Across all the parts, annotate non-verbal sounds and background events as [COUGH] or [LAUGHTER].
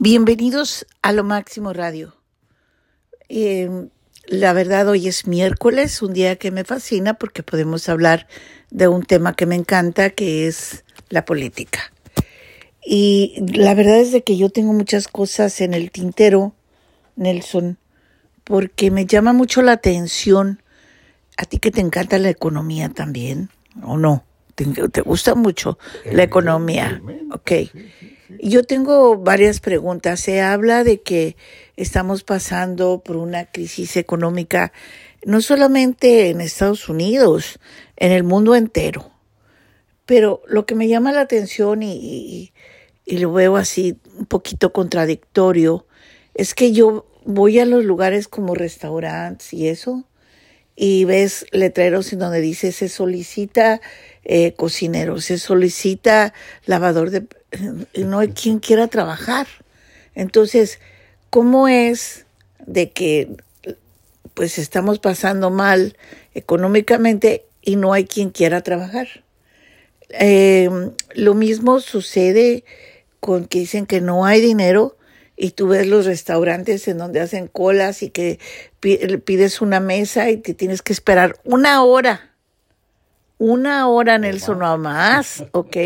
Bienvenidos a Lo Máximo Radio. Eh, la verdad, hoy es miércoles, un día que me fascina porque podemos hablar de un tema que me encanta, que es la política. Y la verdad es de que yo tengo muchas cosas en el tintero, Nelson, porque me llama mucho la atención. A ti que te encanta la economía también, ¿o no? ¿Te, te gusta mucho la economía? Ok. Yo tengo varias preguntas. Se habla de que estamos pasando por una crisis económica no solamente en Estados Unidos, en el mundo entero. Pero lo que me llama la atención y, y, lo veo así un poquito contradictorio es que yo voy a los lugares como restaurantes y eso y ves letreros en donde dice se solicita eh, cocinero, se solicita lavador de no hay quien quiera trabajar. Entonces, ¿cómo es de que pues estamos pasando mal económicamente y no hay quien quiera trabajar? Em, lo mismo sucede con que dicen que no hay dinero y tú ves los restaurantes en donde hacen colas y que pides una mesa y te tienes que esperar una hora una hora, Nelson, no más, ¿ok?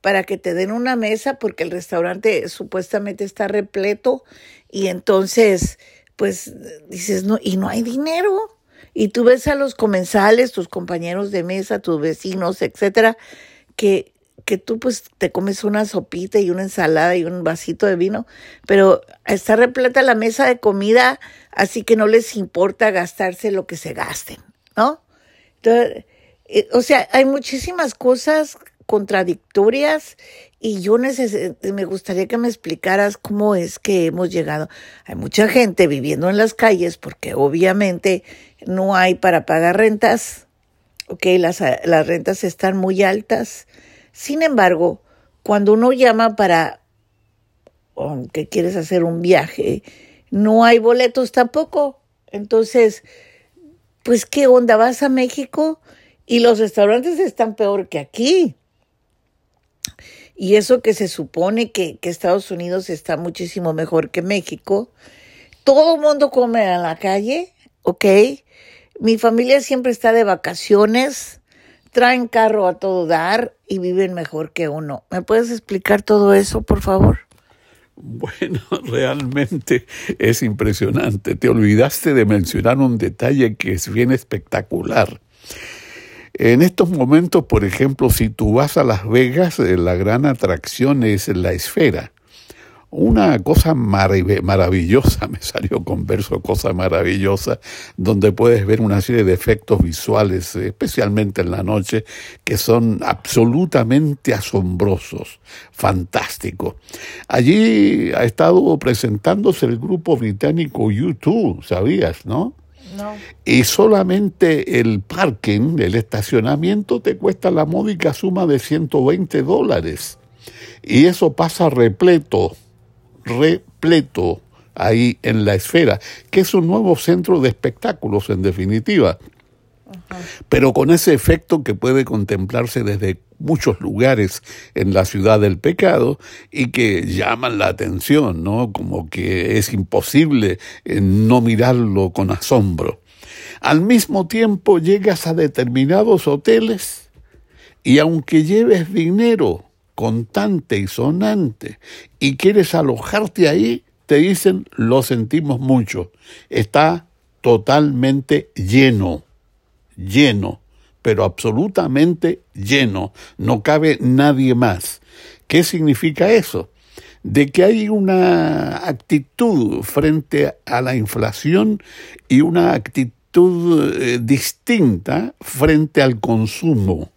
Para que te den una mesa porque el restaurante supuestamente está repleto y entonces, pues dices, no, y no hay dinero. Y tú ves a los comensales, tus compañeros de mesa, tus vecinos, etcétera, que, que tú pues te comes una sopita y una ensalada y un vasito de vino, pero está repleta la mesa de comida, así que no les importa gastarse lo que se gasten, ¿no? Entonces, eh, o sea, hay muchísimas cosas contradictorias y yo me gustaría que me explicaras cómo es que hemos llegado. Hay mucha gente viviendo en las calles porque obviamente no hay para pagar rentas, ok, las, las rentas están muy altas. Sin embargo, cuando uno llama para, que quieres hacer un viaje, no hay boletos tampoco. Entonces, pues, ¿qué onda? ¿Vas a México? Y los restaurantes están peor que aquí. Y eso que se supone que, Estados Unidos está muchísimo mejor que México. Todo el mundo come en la calle, ¿ok? Mi familia siempre está de vacaciones, traen carro a todo dar y viven mejor que uno. ¿Me puedes explicar todo eso, por favor? Bueno, [LAUGHS] realmente es impresionante. Te olvidaste de mencionar un detalle que es bien espectacular. En estos momentos, por ejemplo, si tú vas a Las Vegas, eh, la gran atracción es la esfera. Una cosa maravillosa, [LAUGHS] me salió con verso cosa maravillosa, donde puedes ver una serie de efectos visuales, especialmente en la noche, que son absolutamente asombrosos, fantásticos. Allí ha estado presentándose el grupo británico YouTube, ¿sabías, no? Y solamente el parking, el estacionamiento, te cuesta la módica suma de 120 dólares. Y eso pasa repleto, repleto ahí en la esfera, que es un nuevo centro de espectáculos en definitiva pero con ese efecto que puede contemplarse desde muchos lugares en la ciudad del pecado y que llaman la atención, ¿no? Como que es imposible eh, no mirarlo con asombro. Al mismo tiempo llegas a determinados hoteles y aunque lleves dinero contante y sonante y quieres alojarte ahí, te dicen lo sentimos mucho, está totalmente lleno lleno, pero absolutamente lleno, no cabe nadie más. ¿Qué significa eso? De que hay una actitud frente a la inflación y una actitud eh, distinta frente al consumo.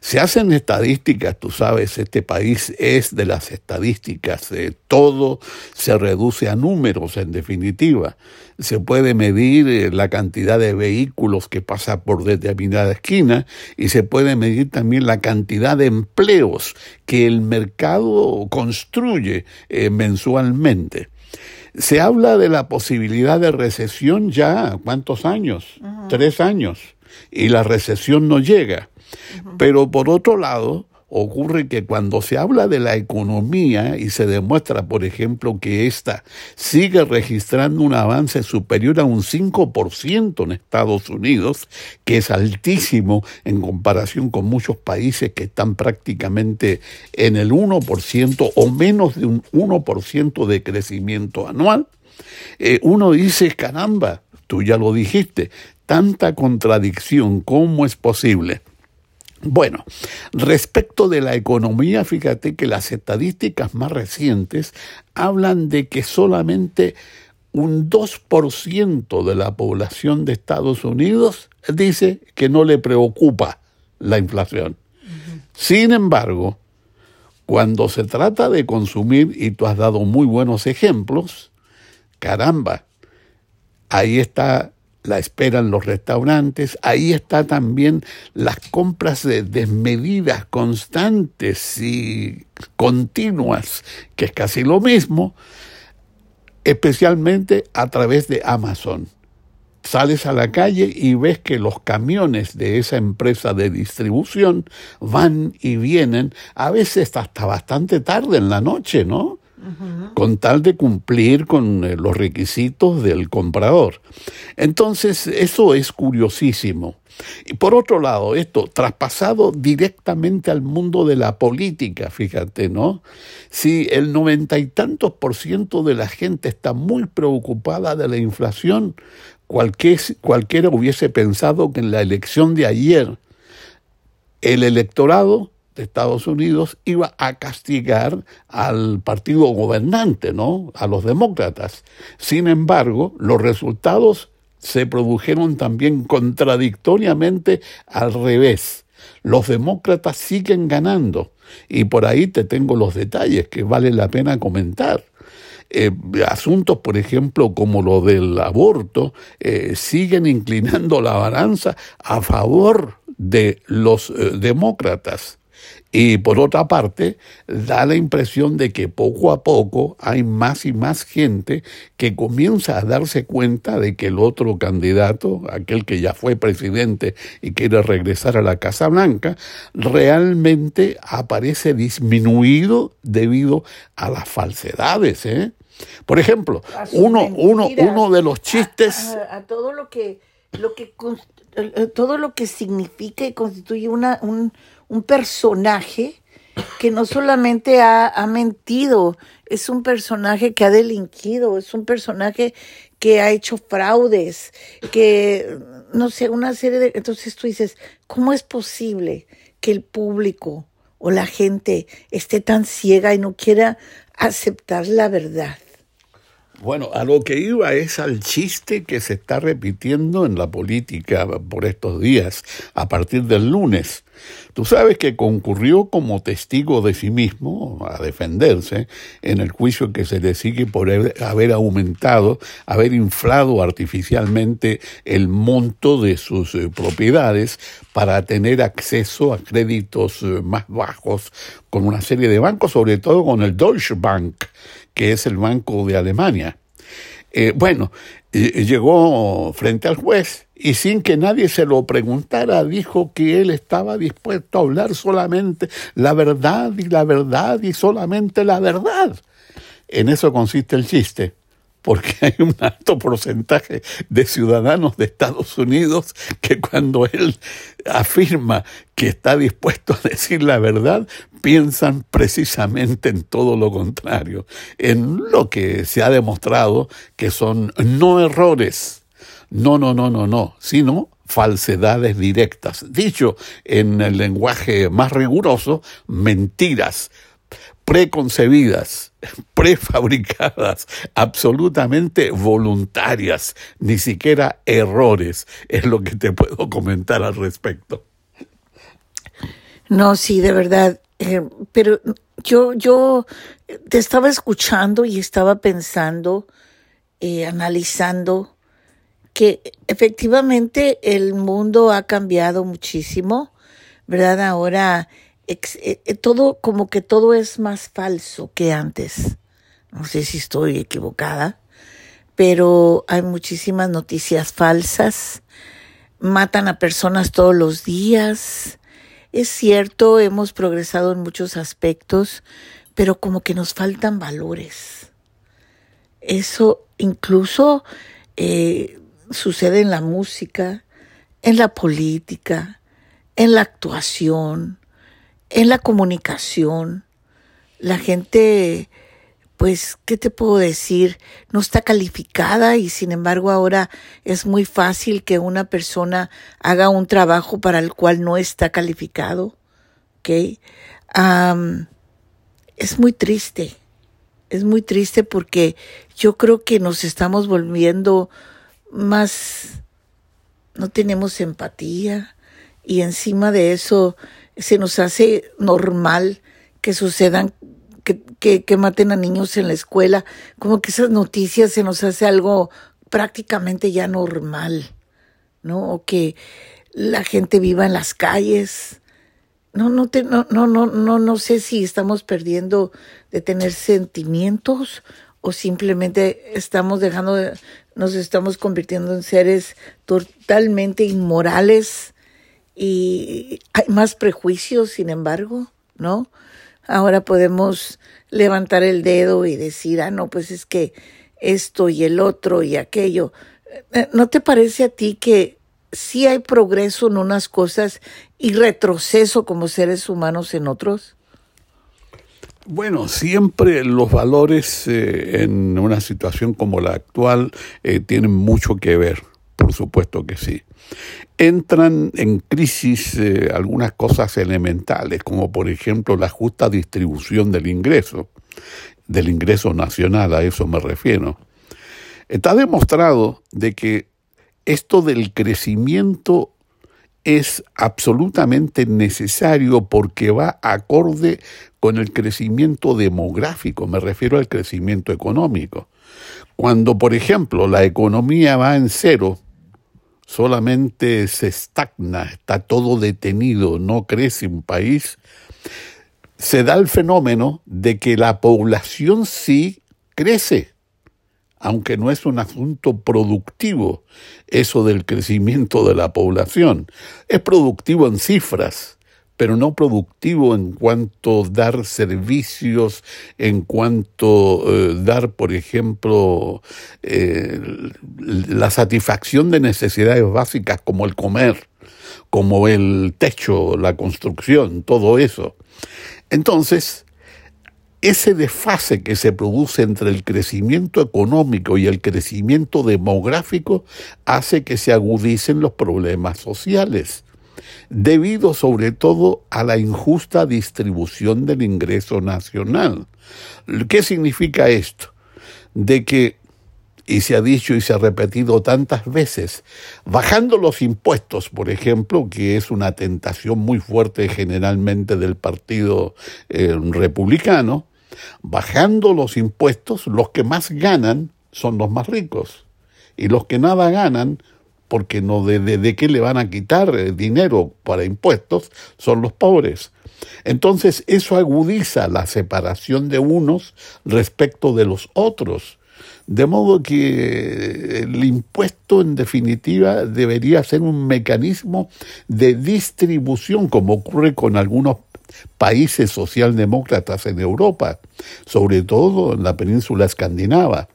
Se hacen estadísticas, tú sabes, este país es de las estadísticas, todo se reduce a números en definitiva. Se puede medir eh, la cantidad de vehículos que pasa por determinada esquina y se puede medir también la cantidad de empleos que el mercado construye eh, mensualmente. Se habla de la posibilidad de recesión ya, ¿cuántos años? Tres años. Y la recesión no llega. Pero por otro lado, ocurre que cuando se habla de la economía y se demuestra, por ejemplo, que ésta sigue registrando un avance superior a un 5% en Estados Unidos, que es altísimo en comparación con muchos países que están prácticamente en el 1% o menos de un 1% de crecimiento anual, eh, uno dice, caramba, tú ya lo dijiste, tanta contradicción, ¿cómo es posible? Bueno, respecto de la economía, fíjate que las estadísticas más recientes hablan de que solamente un 2% de la población de Estados Unidos dice que no le preocupa la inflación. Sin embargo, cuando se trata de consumir, y tú has dado muy buenos ejemplos, caramba, ahí está la espera en los restaurantes, ahí está también las compras de desmedidas constantes y continuas, que es casi lo mismo, especialmente a través de Amazon. Sales a la calle y ves que los camiones de esa empresa de distribución van y vienen, a veces hasta bastante tarde en la noche, ¿no? Con tal de cumplir con eh, los requisitos del comprador. Entonces, eso es curiosísimo. Y por otro lado, esto traspasado directamente al mundo de la política, fíjate, ¿no? Si el noventa y tantos por ciento de la gente está muy preocupada de la inflación, cualquiera hubiese pensado que en la elección de ayer el electorado Estados Unidos iba a castigar al partido gobernante, ¿no? A los demócratas. Sin embargo, los resultados se produjeron también contradictoriamente al revés. Los demócratas siguen ganando y por ahí te tengo los detalles que vale la pena comentar. Eh, asuntos, por ejemplo, como lo del aborto, eh, siguen inclinando la balanza a favor de los eh, demócratas. Y por otra parte, da la impresión de que poco a poco hay más y más gente que comienza a darse cuenta de que el otro candidato, aquel que ya fue presidente y quiere regresar a la Casa Blanca, realmente aparece disminuido debido a las falsedades. ¿eh? Por ejemplo, uno, uno, uno de los chistes... A, todo lo que, lo que todo lo que significa y constituye una, un, un personaje que no solamente ha, ha, mentido, es un personaje que ha delinquido, es un personaje que ha hecho fraudes, que, no sé, una serie de... Entonces tú dices, ¿cómo es posible que el público o la gente esté tan ciega y no quiera aceptar la verdad? Bueno, a lo que iba es al chiste que se está repitiendo en la política por estos días, a partir del lunes. Tú sabes que concurrió como testigo de sí mismo a defenderse en el juicio que se le sigue por haber aumentado, haber inflado artificialmente el monto de sus eh, propiedades para tener acceso a créditos eh, más bajos con una serie de bancos, sobre todo con el Deutsche Bank, que es el Banco de Alemania. Eh, bueno, llegó frente al juez y sin que nadie se lo preguntara dijo que él estaba dispuesto a hablar solamente la verdad y la verdad y solamente la verdad. En eso consiste el chiste porque hay un alto porcentaje de ciudadanos de Estados Unidos que cuando él afirma que está dispuesto a decir la verdad, piensan precisamente en todo lo contrario, en lo que se ha demostrado que son no errores, no, no, no, no, no, sino falsedades directas. Dicho en el lenguaje más riguroso, mentiras preconcebidas, prefabricadas, absolutamente voluntarias, ni siquiera errores, es lo que te puedo comentar al respecto. No, sí, de verdad, eh, pero yo, yo te estaba escuchando y estaba pensando, eh, analizando que efectivamente el mundo ha cambiado muchísimo, ¿verdad? Ahora eh, eh, todo, como que todo es más falso que antes. No sé si estoy equivocada, pero hay muchísimas noticias falsas, matan a personas todos los días, es cierto, hemos progresado en muchos aspectos, pero como que nos faltan valores. Eso incluso eh, sucede en la música, en la política, en la actuación, en la comunicación. La gente, pues, ¿qué te puedo decir? No está calificada y sin embargo ahora es muy fácil que una persona haga un trabajo para el cual no está calificado. ¿Ok? es muy triste. Es muy triste porque yo creo que nos estamos volviendo más, no tenemos empatía y encima de eso se nos hace normal que sucedan, que, que, maten a niños en la escuela, como que esas noticias se nos hace algo prácticamente ya normal, ¿no? O que la gente viva en las calles. No, no, te, no, no, no, no, no sé si estamos perdiendo de tener sentimientos o simplemente estamos dejando, de, nos estamos convirtiendo en seres totalmente inmorales y hay más prejuicios, sin embargo, ¿no? Ahora podemos levantar el dedo y decir, ah, no, pues es que esto y el otro y aquello. Eh, ¿No te parece a ti que sí hay progreso en unas cosas y retroceso como seres humanos en otros? Bueno, siempre los valores eh, en una situación como la actual eh, tienen mucho que ver, por supuesto que sí entran en crisis eh, algunas cosas elementales, como por ejemplo la justa distribución del ingreso, del ingreso nacional, a eso me refiero. Está demostrado de que esto del crecimiento es absolutamente necesario porque va acorde con el crecimiento demográfico, me refiero al crecimiento económico. Cuando, por ejemplo, la economía va en cero, solamente se estagna, está todo detenido, no crece un país, se da el fenómeno de que la población sí crece, aunque no es un asunto productivo eso del crecimiento de la población, es productivo en cifras, pero no productivo en cuanto dar servicios, en cuanto eh, dar, por ejemplo, eh, la satisfacción de necesidades básicas como el comer, como el techo, la construcción, todo eso. Entonces, ese desfase que se produce entre el crecimiento económico y el crecimiento demográfico hace que se agudicen los problemas sociales debido sobre todo a la injusta distribución del ingreso nacional. ¿Qué significa esto? De que, y se ha dicho y se ha repetido tantas veces, bajando los impuestos, por ejemplo, que es una tentación muy fuerte generalmente del Partido eh, Republicano, bajando los impuestos, los que más ganan son los más ricos y los que nada ganan porque no de, de, qué le van a quitar eh, dinero para impuestos, son los pobres. Entonces eso agudiza la separación de unos respecto de los otros. De modo que el impuesto en definitiva debería ser un mecanismo de distribución, como ocurre con algunos países socialdemócratas en Europa, sobre todo en la península escandinava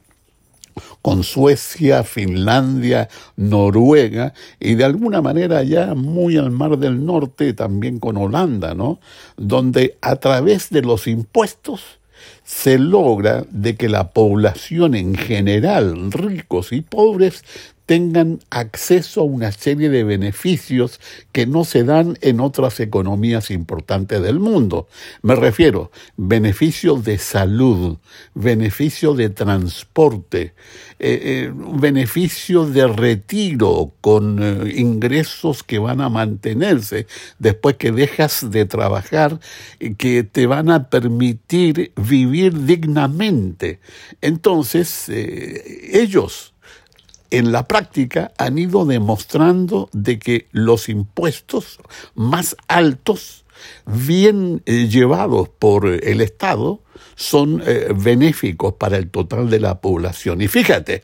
con Suecia, Finlandia, Noruega y de alguna manera ya muy al mar del norte también con Holanda, ¿no? Donde a través de los impuestos se logra de que la población en general, ricos y pobres, tengan acceso a una serie de beneficios que no se dan en otras economías importantes del mundo. Me refiero beneficios de salud, beneficios de transporte, eh, eh, beneficios de retiro con eh, ingresos que van a mantenerse después que dejas de trabajar, que te van a permitir vivir dignamente. Entonces, ellos en la práctica han ido demostrando de que los impuestos más altos bien eh, llevados por el Estado, son eh, benéficos para el total de la población. Y fíjate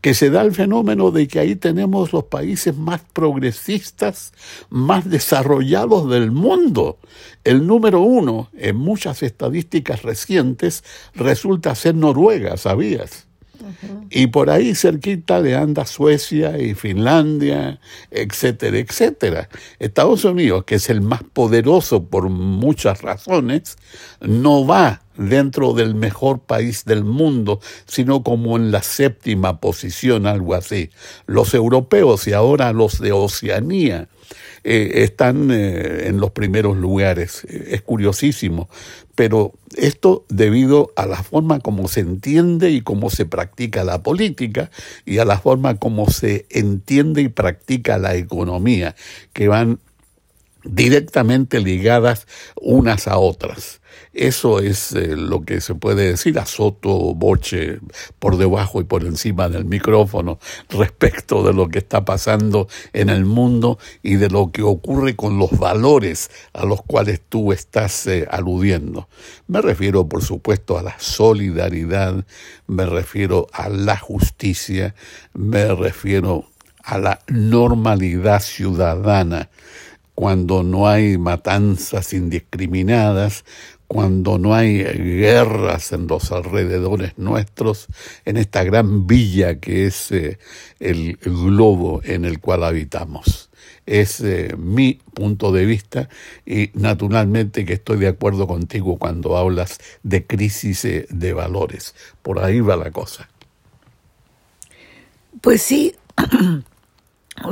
que se da el fenómeno de que ahí tenemos los países más progresistas, más desarrollados del mundo. El número uno en muchas estadísticas recientes resulta ser Noruega, ¿sabías? Y por ahí cerquita le anda Suecia y Finlandia, etcétera, etcétera. Estados Unidos, que es el más poderoso por muchas razones, no va dentro del mejor país del mundo, sino como en la séptima posición, algo así. Los europeos y ahora los de Oceanía eh, están eh, en los primeros lugares. Es curiosísimo, pero esto debido a la forma como se entiende y cómo se practica la política y a la forma como se entiende y practica la economía, que van directamente ligadas unas a otras. Eso es eh, lo que se puede decir a soto boche por debajo y por encima del micrófono respecto de lo que está pasando en el mundo y de lo que ocurre con los valores a los cuales tú estás eh, aludiendo. Me refiero, por supuesto, a la solidaridad, me refiero a la justicia, me refiero a la normalidad ciudadana cuando no hay matanzas indiscriminadas, cuando no hay guerras en los alrededores nuestros, en esta gran villa que es eh, el, globo en el cual habitamos. Es eh, mi punto de vista y naturalmente que estoy de acuerdo contigo cuando hablas de crisis eh, de valores. Por ahí va la cosa. Pues sí, [CLEARS THROAT]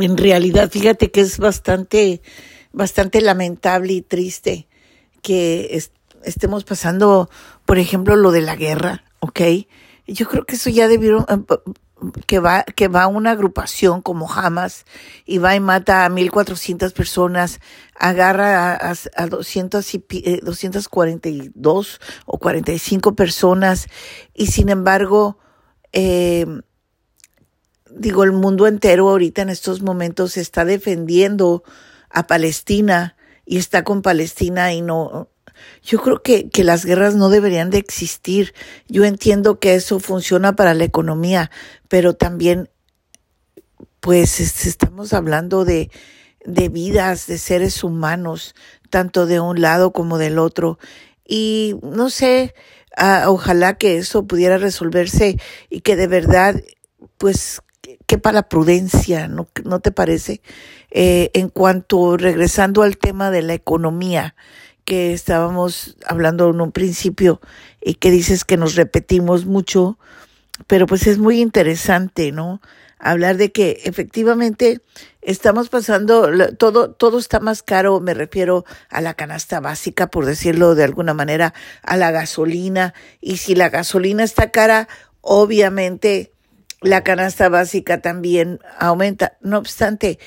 en realidad fíjate que es bastante, bastante lamentable y triste que estemos pasando, por ejemplo, lo de la guerra, ¿ok? Yo creo que eso ya debieron, eh, que va, que va una agrupación como Hamas y va y mata a 1400 personas, agarra a, a, 200 y, 242 eh, o 45 personas y sin embargo, eh, digo, el mundo entero ahorita en estos momentos está defendiendo a Palestina y está con Palestina y no, yo creo que, que las guerras no deberían de existir. Yo entiendo que eso funciona para la economía, pero también, pues, estamos hablando de, de vidas, de seres humanos, tanto de un lado como del otro. Y no sé, ah, ojalá que eso pudiera resolverse y que de verdad, pues, quepa la prudencia, ¿no, ¿no te parece? Eh, en cuanto, regresando al tema de la economía, que estábamos hablando en un principio y que dices que nos repetimos mucho, pero pues es muy interesante, ¿no? Hablar de que efectivamente estamos pasando, todo, todo está más caro, me refiero a la canasta básica, por decirlo de alguna manera, a la gasolina, y si la gasolina está cara, obviamente la canasta básica también aumenta. No obstante,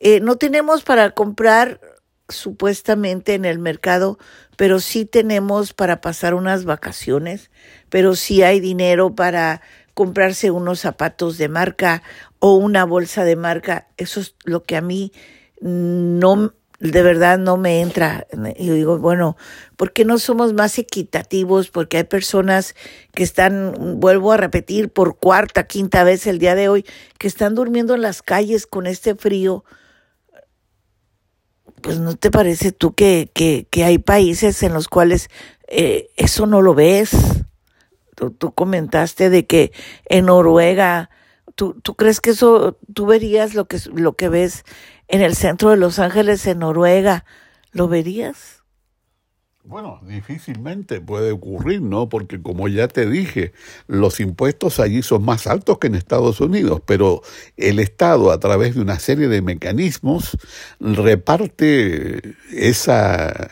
eh, no tenemos para comprar supuestamente en el mercado, pero sí tenemos para pasar unas vacaciones, pero sí hay dinero para comprarse unos zapatos de marca o una bolsa de marca. Eso es lo que a mí no, de verdad no me entra. Y digo, bueno, ¿por qué no somos más equitativos? Porque hay personas que están, vuelvo a repetir por cuarta, quinta vez el día de hoy, que están durmiendo en las calles con este frío pues no te parece tú que, que, que hay países en los cuales eh, eso no lo ves. Tú, tú, comentaste de que en Noruega, ¿tú, ¿tú crees que eso, tú verías lo que, lo que ves en el centro de Los Ángeles, en Noruega? ¿Lo verías? Bueno, difícilmente puede ocurrir, ¿no? Porque como ya te dije, los impuestos allí son más altos que en Estados Unidos, pero el Estado a través de una serie de mecanismos reparte esa,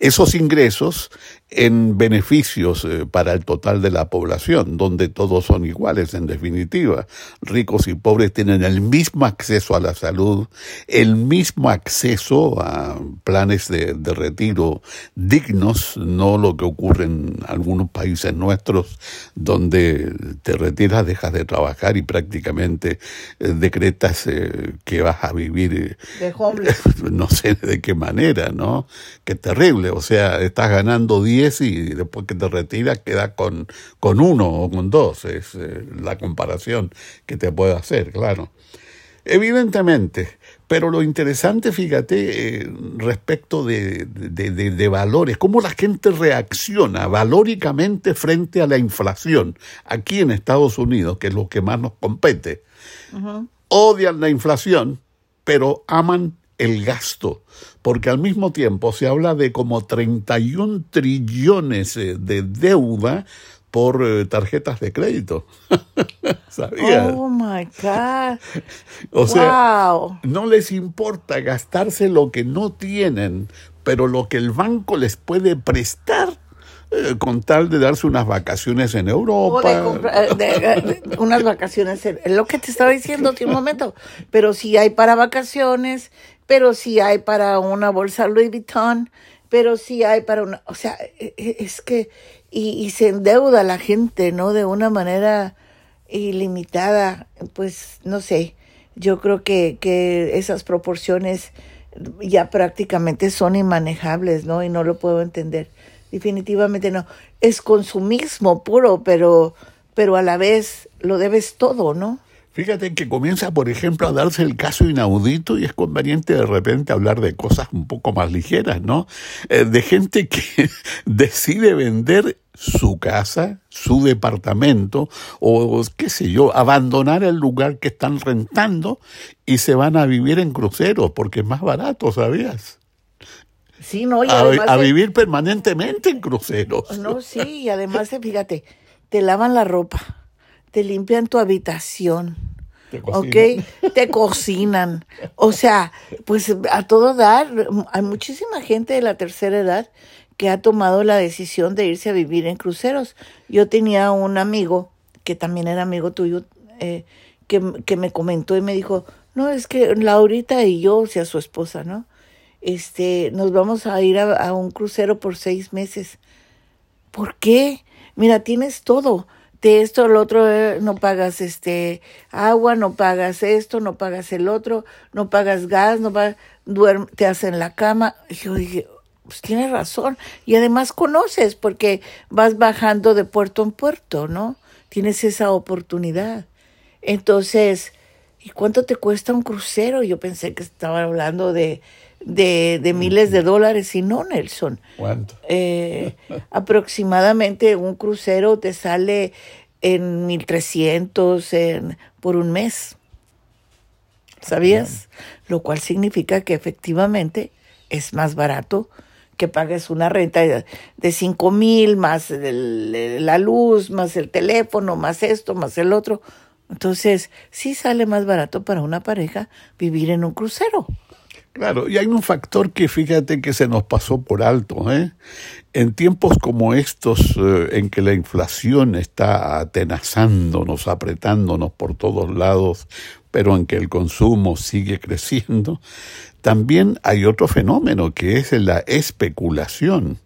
esos ingresos en beneficios eh, para el total de la población, donde todos son iguales en definitiva. Ricos y pobres tienen el mismo acceso a la salud, el mismo acceso a planes de, de retiro dignos, no lo que ocurre en algunos países nuestros, donde te retiras, dejas de trabajar y prácticamente eh, decretas eh, que vas a vivir, de [LAUGHS] no sé de qué manera, ¿no? Qué terrible, o sea, estás ganando 10 y después que te retiras queda con, con uno o con dos. Es eh, la comparación que te puedo hacer, claro. Evidentemente, pero lo interesante, fíjate, eh, respecto de, de, valores, cómo la gente reacciona valóricamente frente a la inflación aquí en Estados Unidos, que es lo que más nos compete. Odian la inflación, pero aman el gasto, porque al mismo tiempo se habla de como 31 trillones eh, de deuda por eh, tarjetas de crédito. [LAUGHS] ¿Sabías? Oh my God. O sea, no les importa gastarse lo que no tienen, pero lo que el banco les puede prestar eh, con tal de darse unas vacaciones en Europa. unas vacaciones, es lo que te estaba diciendo hace un momento. Pero si hay para vacaciones, pero sí hay para una bolsa Louis Vuitton, pero sí hay para una, o sea, e, e, es que, y, se endeuda la gente, ¿no? De una manera ilimitada, pues no sé, yo creo que, que esas proporciones ya prácticamente son inmanejables, ¿no? Y no lo puedo entender. Definitivamente no. Es consumismo puro, pero, pero a la vez lo debes todo, ¿no? Fíjate que comienza, por ejemplo, a darse el caso inaudito y es conveniente de repente hablar de cosas un poco más ligeras, ¿no? Eh, de gente que [LAUGHS] decide vender su casa, su departamento o qué sé yo, abandonar el lugar que están rentando y se van a vivir en cruceros porque es más barato, ¿sabías? Sí, no, y además a, vivir permanentemente en cruceros. No, sí, y además, fíjate, te lavan la ropa, te limpian tu habitación, ¿ok? Te cocinan. O sea, pues a todo dar, hay muchísima gente de la tercera edad que ha tomado la decisión de irse a vivir en cruceros. Yo tenía un amigo, que también era amigo tuyo, eh, que, que, me comentó y me dijo, no, es que Laurita y yo, o sea, su esposa, ¿no? Este, nos vamos a ir a, a un crucero por seis meses. ¿Por qué? Mira, tienes todo de esto, el otro, eh, no pagas este agua, no pagas esto, no pagas el otro, no pagas gas, no pagas, duerme, te hacen la cama. Y yo dije, pues tienes razón. Y además conoces, porque vas bajando de puerto en puerto, ¿no? Tienes esa oportunidad. Entonces, ¿y cuánto te cuesta un crucero? Yo pensé que estaba hablando de de, de miles de dólares y no, Nelson. ¿Cuánto? Eh, [LAUGHS] aproximadamente un crucero te sale en 1300 en, por un mes. ¿Sabías? Lo cual significa que efectivamente es más barato que pagues una renta de cinco mil más la luz, más el teléfono, más esto, más el otro. Entonces, sí sale más barato para una pareja vivir en un crucero. Claro, y hay un factor que fíjate que se nos pasó por alto. ¿eh? En tiempos como estos, eh, en que la inflación está atenazándonos, apretándonos por todos lados, pero en que el consumo sigue creciendo, también hay otro fenómeno que es la especulación.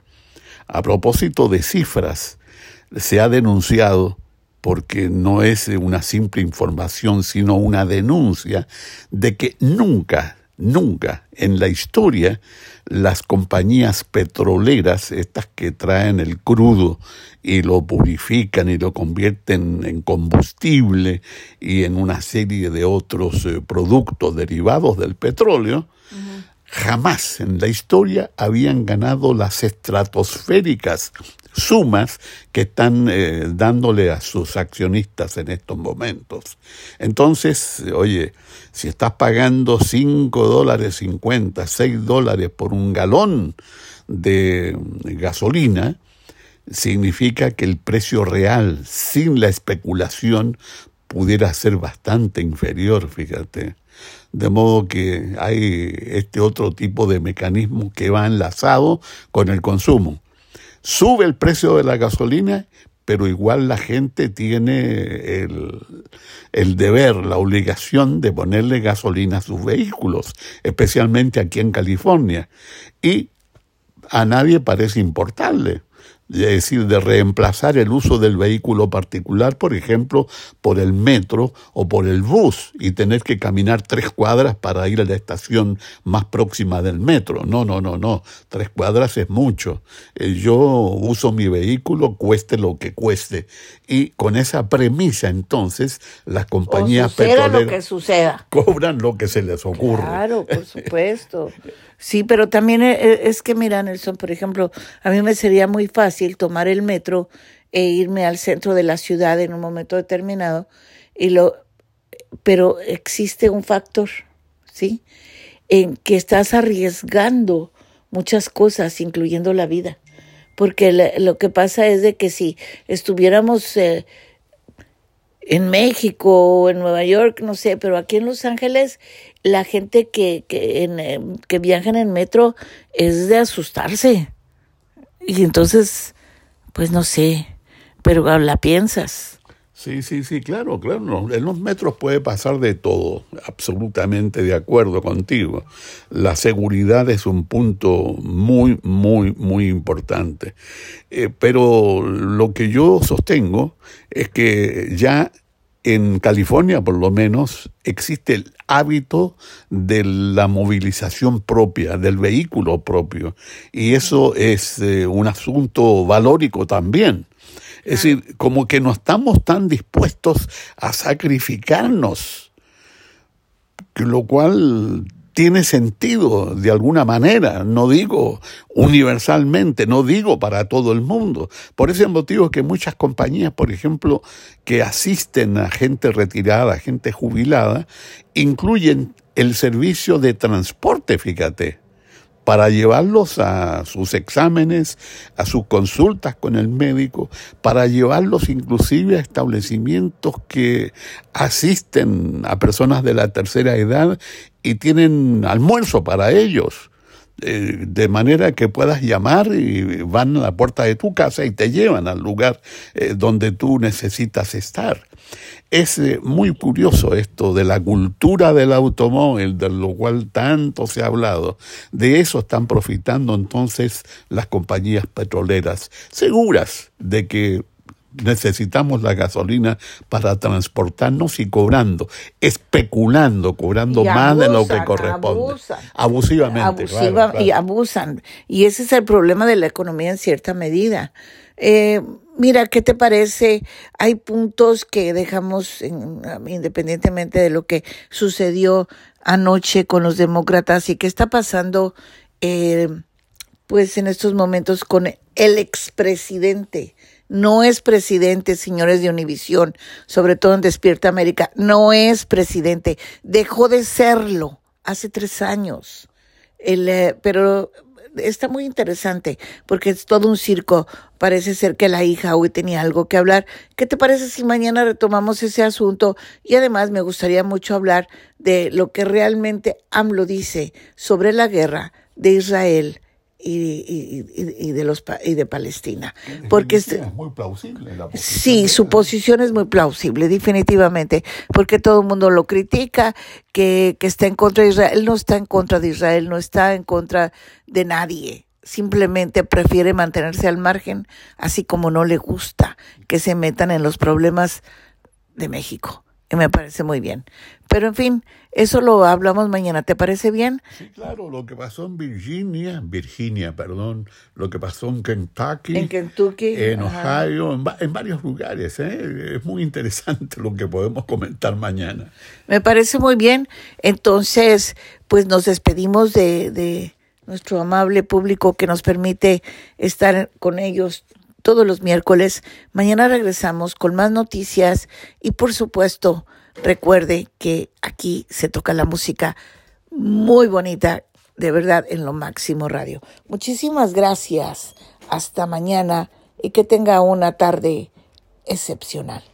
A propósito de cifras, se ha denunciado porque no es una simple información, sino una denuncia de que nunca Nunca en la historia las compañías petroleras, estas que traen el crudo y lo purifican y lo convierten en combustible y en una serie de otros eh, productos derivados del petróleo, jamás en la historia habían ganado las estratosféricas sumas que están eh, dándole a sus accionistas en estos momentos. Entonces, oye, si estás pagando 5 dólares 50, 6 dólares por un galón de gasolina, significa que el precio real, sin la especulación, pudiera ser bastante inferior, fíjate. De modo que hay este otro tipo de mecanismo que va enlazado con el consumo sube el precio de la gasolina, pero igual la gente tiene el, el, deber, la obligación de ponerle gasolina a sus vehículos, especialmente aquí en California. Y a nadie parece importarle es decir, de reemplazar el uso del vehículo particular, por ejemplo, por el metro o por el bus y tener que caminar tres cuadras para ir a la estación más próxima del metro. No, no, no, no, tres cuadras es mucho. Eh, yo uso mi vehículo cueste lo que cueste y con esa premisa entonces las compañías petroleras [LAUGHS] cobran lo que se les ocurre. Claro, por supuesto. Sí, pero también e, e, es que, mira, Nelson, por ejemplo, a mí me sería muy fácil tomar el metro e irme al centro de la ciudad en un momento determinado, y lo, pero existe un factor, ¿sí? En que estás arriesgando muchas cosas, incluyendo la vida. Porque lo que pasa es de que si estuviéramos eh, en México o en Nueva York, no sé, pero aquí en Los Ángeles la gente que, que, en, eh, que viaja en el metro es de asustarse. Y entonces, pues no sé, pero la piensas. Sí, sí, sí, claro, claro. En los metros puede pasar de todo, absolutamente de acuerdo contigo. La seguridad es un punto muy, muy, muy importante. Eh, pero lo que yo sostengo es que ya en California, por lo menos, existe el hábito de la movilización propia, del vehículo propio. Y eso es eh, un asunto valórico también. Es decir, como que no estamos tan dispuestos a sacrificarnos, lo cual tiene sentido de alguna manera, no digo universalmente, no digo para todo el mundo. Por ese motivo que muchas compañías, por ejemplo, que asisten a gente retirada, gente jubilada, incluyen el servicio de transporte, fíjate para llevarlos a sus exámenes, a sus consultas con el médico, para llevarlos inclusive a establecimientos que asisten a personas de la tercera edad y tienen almuerzo para ellos. Eh, de manera que puedas llamar y van a la puerta de tu casa y te llevan al lugar eh, donde tú necesitas estar. Es eh, muy curioso esto de la cultura del automóvil, de lo cual tanto se ha hablado. De eso están profitando entonces las compañías petroleras, seguras de que necesitamos la gasolina para transportarnos y cobrando, especulando, cobrando más de lo que corresponde. Abusivamente. Y abusan. Y ese es el problema de la economía en cierta medida. Eh, mira, ¿qué te parece? Hay puntos que dejamos, independientemente de lo que sucedió anoche con los demócratas y qué está pasando, eh, pues en estos momentos con el expresidente no es presidente, señores de Univisión, sobre todo en Despierta América. No es presidente. Dejó de serlo hace tres años. El, eh, pero está muy interesante porque es todo un circo. Parece ser que la hija hoy tenía algo que hablar. ¿Qué te parece si mañana retomamos ese asunto? Y además me gustaría mucho hablar de lo que realmente AMLO dice sobre la guerra de Israel y, y, de los y de Palestina. Porque es, muy plausible la sí su posición es muy plausible definitivamente porque todo el mundo lo critica que, que está en contra de Israel él no está en contra de Israel no está en contra de nadie simplemente prefiere mantenerse al margen así como no le gusta que se metan en los problemas de México y me parece muy bien. Pero en fin, eso lo hablamos mañana. ¿Te parece bien? Sí, claro. Lo que pasó en Virginia, Virginia, perdón, lo que pasó en Kentucky, en Kentucky, en Ohio, en, varios lugares. ¿eh? Es muy interesante lo que podemos comentar mañana. Me parece muy bien. Entonces, pues nos despedimos de, de nuestro amable público que nos permite estar con ellos todos los miércoles. Mañana regresamos con más noticias y por supuesto recuerde que aquí se toca la música muy bonita, de verdad, en lo máximo radio. Muchísimas gracias. Hasta mañana y que tenga una tarde excepcional.